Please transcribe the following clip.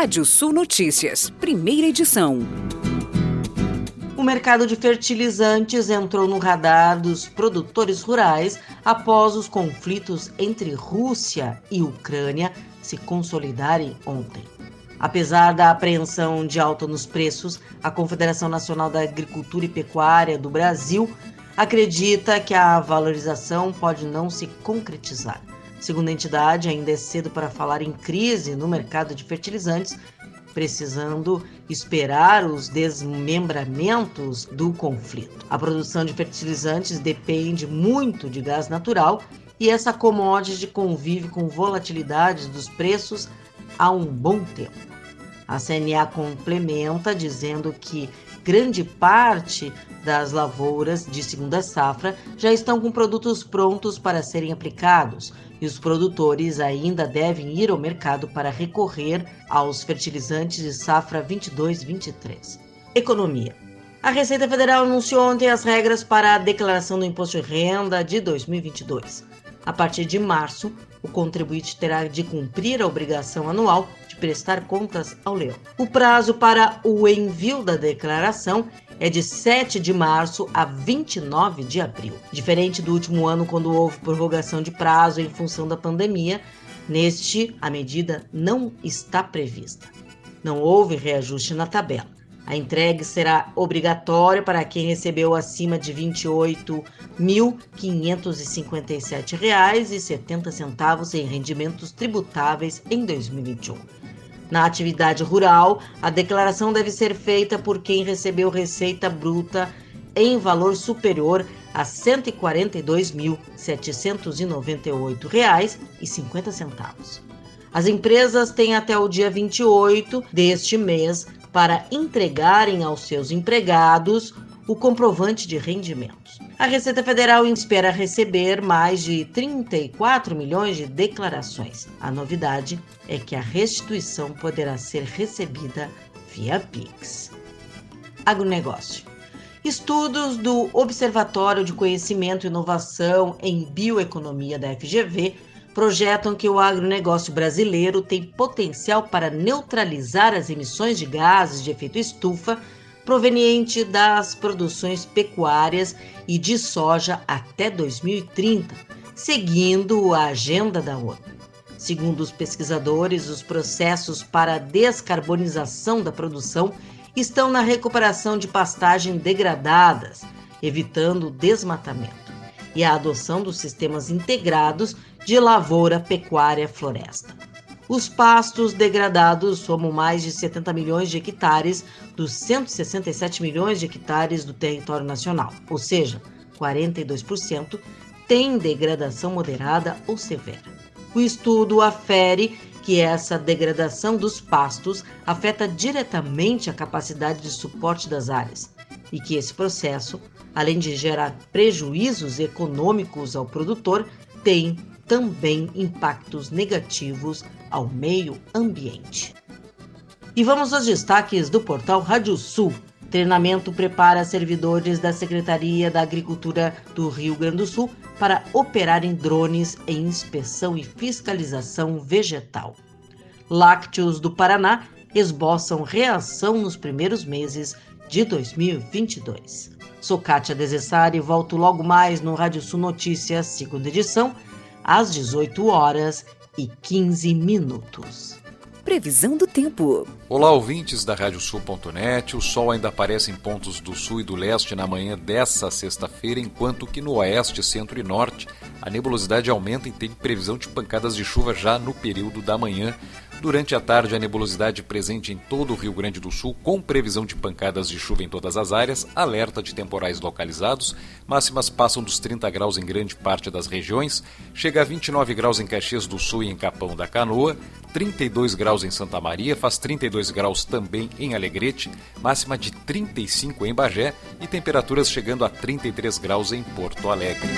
Rádio Sul Notícias, primeira edição. O mercado de fertilizantes entrou no radar dos produtores rurais após os conflitos entre Rússia e Ucrânia se consolidarem ontem. Apesar da apreensão de alta nos preços, a Confederação Nacional da Agricultura e Pecuária do Brasil acredita que a valorização pode não se concretizar. Segundo a entidade, ainda é cedo para falar em crise no mercado de fertilizantes, precisando esperar os desmembramentos do conflito. A produção de fertilizantes depende muito de gás natural e essa commodity convive com volatilidades dos preços há um bom tempo. A CNA complementa dizendo que grande parte das lavouras de segunda safra já estão com produtos prontos para serem aplicados e os produtores ainda devem ir ao mercado para recorrer aos fertilizantes de safra 22-23. Economia. A Receita Federal anunciou ontem as regras para a declaração do imposto de renda de 2022. A partir de março, o contribuinte terá de cumprir a obrigação anual de prestar contas ao leão. O prazo para o envio da declaração é de 7 de março a 29 de abril. Diferente do último ano, quando houve prorrogação de prazo em função da pandemia, neste a medida não está prevista. Não houve reajuste na tabela. A entrega será obrigatória para quem recebeu acima de R$ 28.557,70 em rendimentos tributáveis em 2021. Na atividade rural, a declaração deve ser feita por quem recebeu receita bruta em valor superior a R$ 142.798,50. As empresas têm até o dia 28 deste mês para entregarem aos seus empregados o comprovante de rendimentos. A Receita Federal espera receber mais de 34 milhões de declarações. A novidade é que a restituição poderá ser recebida via Pix. Agronegócio. Estudos do Observatório de Conhecimento e Inovação em Bioeconomia da FGV projetam que o agronegócio brasileiro tem potencial para neutralizar as emissões de gases de efeito estufa proveniente das produções pecuárias e de soja até 2030, seguindo a agenda da ONU. Segundo os pesquisadores, os processos para a descarbonização da produção estão na recuperação de pastagens degradadas, evitando o desmatamento e a adoção dos sistemas integrados de lavoura, pecuária, floresta. Os pastos degradados somam mais de 70 milhões de hectares dos 167 milhões de hectares do território nacional, ou seja, 42% têm degradação moderada ou severa. O estudo afere que essa degradação dos pastos afeta diretamente a capacidade de suporte das áreas e que esse processo além de gerar prejuízos econômicos ao produtor, tem também impactos negativos ao meio ambiente. E vamos aos destaques do portal Rádio Sul. Treinamento prepara servidores da Secretaria da Agricultura do Rio Grande do Sul para operarem drones em inspeção e fiscalização vegetal. Lácteos do Paraná esboçam reação nos primeiros meses de 2022. Sou Kátia Desessari e volto logo mais no Rádio Sul Notícias, segunda edição, às 18 horas e 15 minutos. Previsão do tempo. Olá, ouvintes da Radiosul.net. O sol ainda aparece em pontos do sul e do leste na manhã dessa sexta-feira, enquanto que no oeste, centro e norte a nebulosidade aumenta e tem previsão de pancadas de chuva já no período da manhã. Durante a tarde, a nebulosidade presente em todo o Rio Grande do Sul, com previsão de pancadas de chuva em todas as áreas, alerta de temporais localizados, máximas passam dos 30 graus em grande parte das regiões, chega a 29 graus em Caxias do Sul e em Capão da Canoa, 32 graus em Santa Maria, faz 32 graus também em Alegrete, máxima de 35 em Bagé e temperaturas chegando a 33 graus em Porto Alegre.